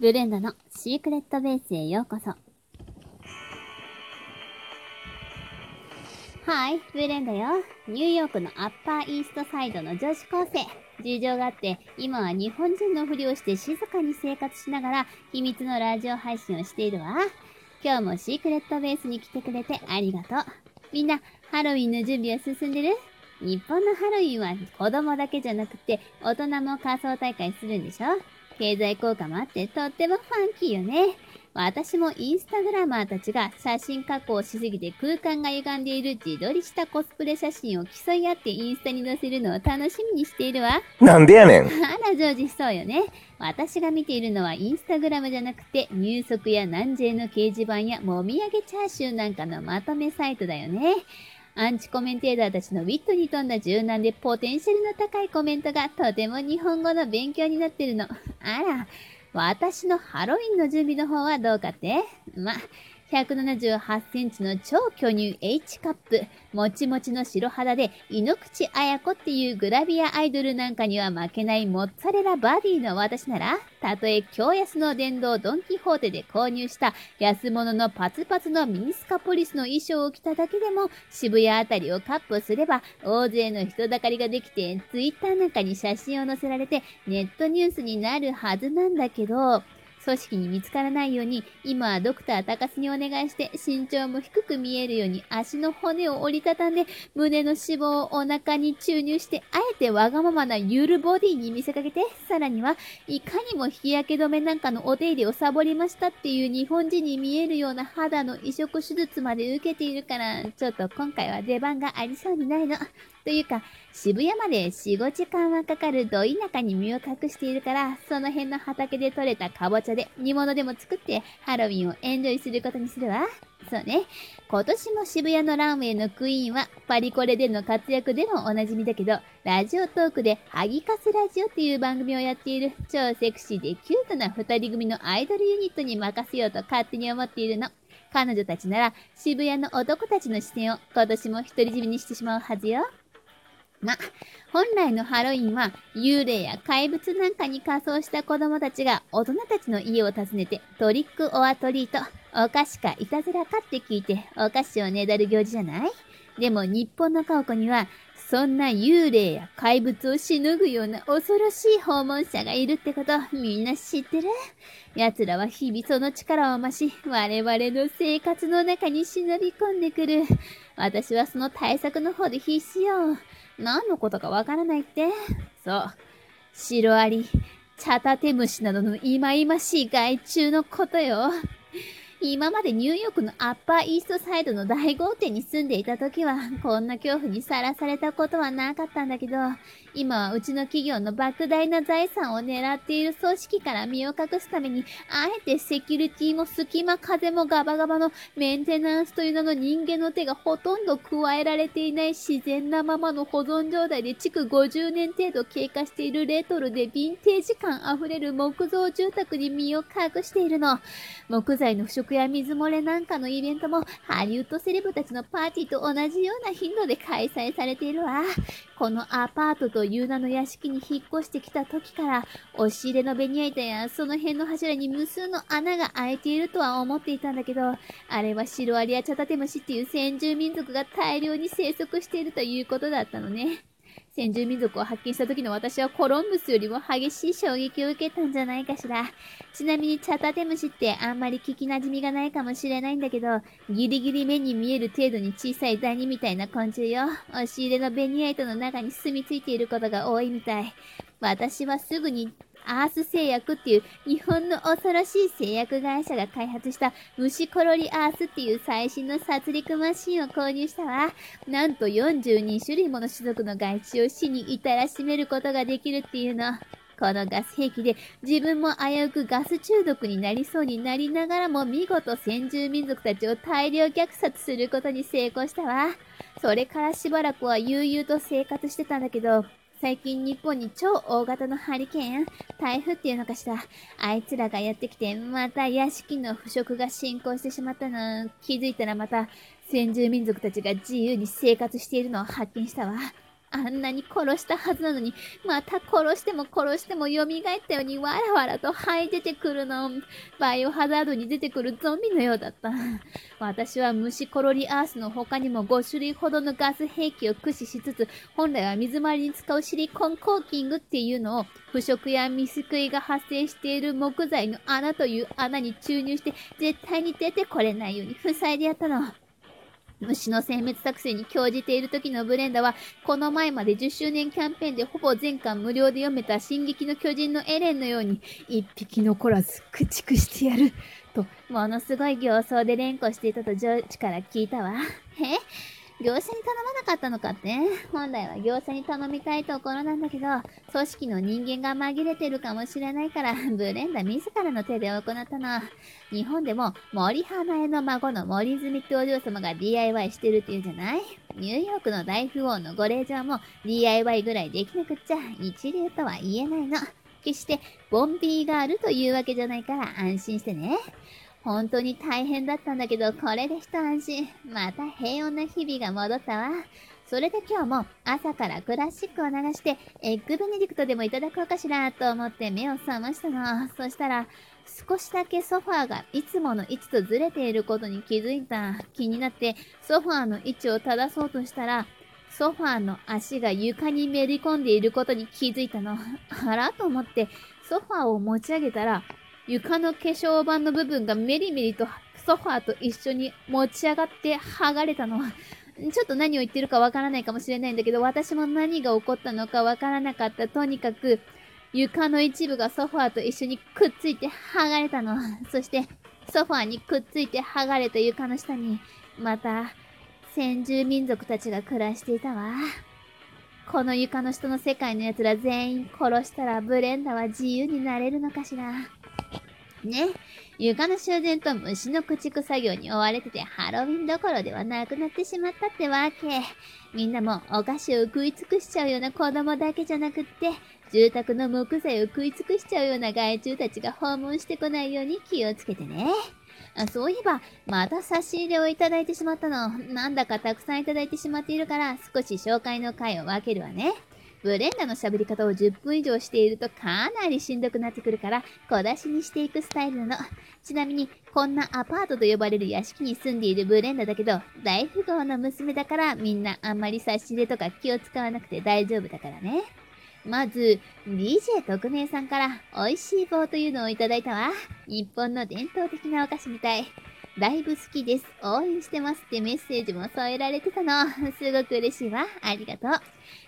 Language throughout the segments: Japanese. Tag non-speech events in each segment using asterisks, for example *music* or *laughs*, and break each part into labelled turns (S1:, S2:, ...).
S1: ブレンダのシークレットベースへようこそ。はい、ブレンダよ。ニューヨークのアッパーイーストサイドの女子高生。事情があって、今は日本人のふりをして静かに生活しながら、秘密のラジオ配信をしているわ。今日もシークレットベースに来てくれてありがとう。みんな、ハロウィンの準備は進んでる？日本のハロウィンは子供だけじゃなくて、大人も仮装大会するんでしょ？経済効果もあってとってもファンキーよね。私もインスタグラマーたちが写真加工しすぎて空間が歪んでいる自撮りしたコスプレ写真を競い合ってインスタに載せるのを楽しみにしているわ。
S2: なんでやねん。あ
S1: ら、ジョージそうよね。私が見ているのはインスタグラムじゃなくて入足や南西の掲示板やもみあげチャーシューなんかのまとめサイトだよね。アンチコメンテーターたちのウィットに富んだ柔軟でポテンシャルの高いコメントがとても日本語の勉強になってるの。あら、私のハロウィンの準備の方はどうかって？ま、178センチの超巨乳 H カップ、もちもちの白肌で、井ノ口彩子っていうグラビアアイドルなんかには負けないモッツァレラバディの私なら、たとえ京安の電動ドンキホーテで購入した安物のパツパツのミニスカポリスの衣装を着ただけでも、渋谷あたりをカップすれば、大勢の人だかりができて、ツイッターなんかに写真を載せられて、ネットニュースになるはずなんだけど、組織に見つからないように、今はドクター高須にお願いして、身長も低く見えるように足の骨を折りたたんで、胸の脂肪をお腹に注入して、あえてわがままなゆるボディに見せかけて、さらには、いかにも日焼け止めなんかのお手入れをサボりましたっていう日本人に見えるような肌の移植手術まで受けているから、ちょっと今回は出番がありそうにないの。というか、渋谷まで4、5時間はかかるど田舎に身を隠しているから、その辺の畑で採れたかぼちゃで煮物でも作ってハロウィンをエンジョイすることにするわ。そうね。今年も渋谷のランウェイのクイーンはパリコレでの活躍でもおなじみだけど、ラジオトークでハギカスラジオっていう番組をやっている超セクシーでキュートな二人組のアイドルユニットに任せようと勝手に思っているの。彼女たちなら渋谷の男たちの視線を今年も独り占めにしてしまうはずよ。ま、本来のハロウィンは幽霊や怪物なんかに仮装した子供たちが大人たちの家を訪ねてトリックオアトリート、お菓子かいたずらかって聞いてお菓子をねだる行事じゃない？でも日本の家屋にはそんな幽霊や怪物をしのぐような恐ろしい訪問者がいるってことみんな知ってる？奴らは日々その力を増し我々の生活の中に忍び込んでくる。私はその対策の方で必死よ。何のことかわからないって。そう。シロアリ、チャタテムシなどの忌々しい害虫のことよ。今までニューヨークのアッパーイーストサイドの大豪邸に住んでいた時は、こんな恐怖にさらされたことはなかったんだけど、今はうちの企業の莫大な財産を狙っている組織から身を隠すために、あえてセキュリティも隙間風もガバガバのメンテナンスという名の人間の手がほとんど加えられていない自然なままの保存状態で築50年程度経過しているレトロでヴィンテージ感あふれる木造住宅に身を隠しているの。木材の腐食や水漏れなんかのイベントもハリウッドセレブたちのパーティーと同じような頻度で開催されているわ。このアパートとという名の屋敷に引っ越してきた時から、押し入れのベニヤ板やその辺の柱に無数の穴が開いているとは思っていたんだけど、あれはシロアリやチャタテムシっていう先住民族が大量に生息しているということだったのね。先住民族を発見した時の私はコロンブスよりも激しい衝撃を受けたんじゃないかしら。ちなみにチャタテムシってあんまり聞き馴染みがないかもしれないんだけど、ギリギリ目に見える程度に小さいダニみたいな昆虫よ。押し入れのベニヤ板の中に住み着いていることが多いみたい。私はすぐにアース製薬っていう日本の恐ろしい製薬会社が開発した虫コロリアースっていう最新の殺戮マシンを購入したわ。なんと42種類もの種族の害虫を死に至らしめることができるっていうの。このガス兵器で自分も危うくガス中毒になりそうになりながらも見事先住民族たちを大量虐殺することに成功したわ。それからしばらくは悠々と生活してたんだけど、最近日本に超大型のハリケーン、台風っていうのかしら。あいつらがやってきて、また屋敷の腐食が進行してしまったの。気づいたらまた先住民族たちが自由に生活しているのを発見したわ。あんなに殺したはずなのに、また殺しても殺しても蘇ったようにわらわらと這い出てくるの。バイオハザードに出てくるゾンビのようだった。私は虫コロリアースの他にも5種類ほどのガス兵器を駆使しつつ、本来は水回りに使うシリコンコーキングっていうのを、腐食やミスクイが発生している木材の穴という穴に注入して、絶対に出てこれないように塞いでやったの。虫の殲滅作戦に興じている時のブレンダは、この前まで10周年キャンペーンでほぼ全巻無料で読めた進撃の巨人のエレンのように、一匹残らず駆逐してやる。と、ものすごい形相で連呼していたと上司から聞いたわ。え *laughs* 業者に頼まなかったのかって本来は業者に頼みたいところなんだけど、組織の人間が紛れてるかもしれないから、ブレンダ自らの手で行ったの。日本でも森花江の孫の森泉ってお嬢様が DIY してるって言うんじゃない？ニューヨークの大富豪のご令嬢も DIY ぐらいできなくっちゃ一流とは言えないの。決してボンビーガールというわけじゃないから安心してね。本当に大変だったんだけど、これで一安心。また平穏な日々が戻ったわ。それで今日も朝からクラシックを流して、エッグベネディクトでもいただこうかしらと思って目を覚ましたの。そしたら、少しだけソファーがいつもの位置とずれていることに気づいた。気になってソファーの位置を正そうとしたら、ソファーの足が床にめり込んでいることに気づいたの。あら？と思ってソファーを持ち上げたら、床の化粧板の部分がメリメリとソファーと一緒に持ち上がって剥がれたのは、*laughs* ちょっと何を言ってるかわからないかもしれないんだけど、私も何が起こったのかわからなかった。とにかく、床の一部がソファーと一緒にくっついて剥がれたの。そして、ソファーにくっついて剥がれた床の下に、また、先住民族たちが暮らしていたわ。この床の下の世界の奴ら全員殺したらブレンダは自由になれるのかしら。ね。床の修繕と虫の駆逐作業に追われててハロウィンどころではなくなってしまったってわけ。みんなもお菓子を食い尽くしちゃうような子供だけじゃなくって、住宅の木材を食い尽くしちゃうような害虫たちが訪問してこないように気をつけてね。あそういえば、また差し入れをいただいてしまったの。なんだかたくさんいただいてしまっているから、少し紹介の回を分けるわね。ブレンダの喋り方を10分以上しているとかなりしんどくなってくるから小出しにしていくスタイルなの。ちなみにこんなアパートと呼ばれる屋敷に住んでいるブレンダだけど大富豪の娘だからみんなあんまり差し入れとか気を使わなくて大丈夫だからね。まず、DJ 特命さんから美味しい棒というのをいただいたわ。日本の伝統的なお菓子みたい。だいぶ好きです。応援してますってメッセージも添えられてたの。*laughs* すごく嬉しいわ。ありがとう。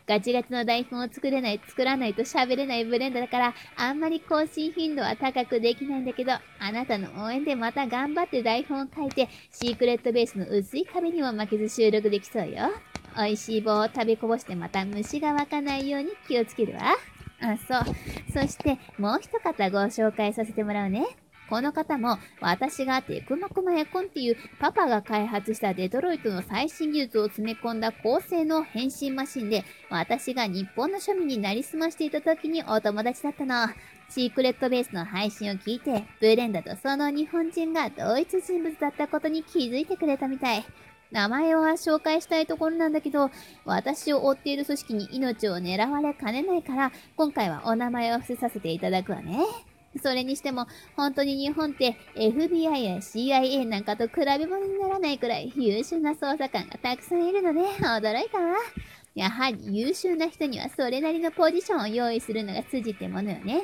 S1: ガチガチの台本を作れない、作らないと喋れないブレンドだから、あんまり更新頻度は高くできないんだけど、あなたの応援でまた頑張って台本を書いて、シークレットベースの薄い壁にも負けず収録できそうよ。美味しい棒を食べこぼしてまた虫が湧かないように気をつけるわ。あ、そう。そして、もう一方ご紹介させてもらうね。この方も私がテクノクマエコンっていうパパが開発したデトロイトの最新技術を詰め込んだ高性能変身マシンで私が日本の庶民になりすましていた時にお友達だったの。シークレットベースの配信を聞いてブレンダとその日本人が同一人物だったことに気づいてくれたみたい。名前は紹介したいところなんだけど、私を追っている組織に命を狙われかねないから、今回はお名前を伏せさせていただくわね。それにしても、本当に日本って FBI や CIA なんかと比べ物にならないくらい優秀な捜査官がたくさんいるので、驚いたわ。やはり優秀な人にはそれなりのポジションを用意するのが筋ってものよね。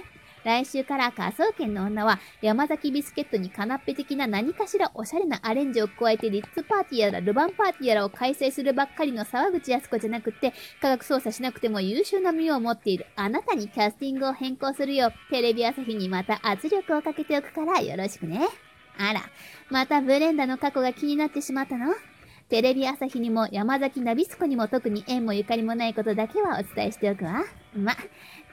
S1: 来週から科捜研の女は山崎ビスケットにカナッペ的な何かしらおしゃれなアレンジを加えてリッツパーティーやらルヴァンパーティーやらを開催するばっかりの沢口靖子じゃなくって科学捜査しなくても優秀な身を持っているあなたにキャスティングを変更するようテレビ朝日にまた圧力をかけておくからよろしくね。あら、またブレンダの過去が気になってしまったの？テレビ朝日にも山崎ナビスコにも特に縁もゆかりもないことだけはお伝えしておくわ。ま、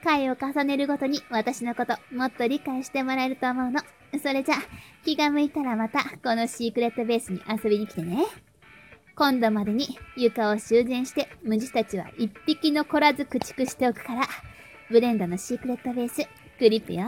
S1: 回を重ねるごとに私のこともっと理解してもらえると思うの。それじゃ、気が向いたらまたこのシークレットベースに遊びに来てね。今度までに床を修繕して虫たちは一匹残らず駆逐しておくから、ブレンダのシークレットベース、クリップよ。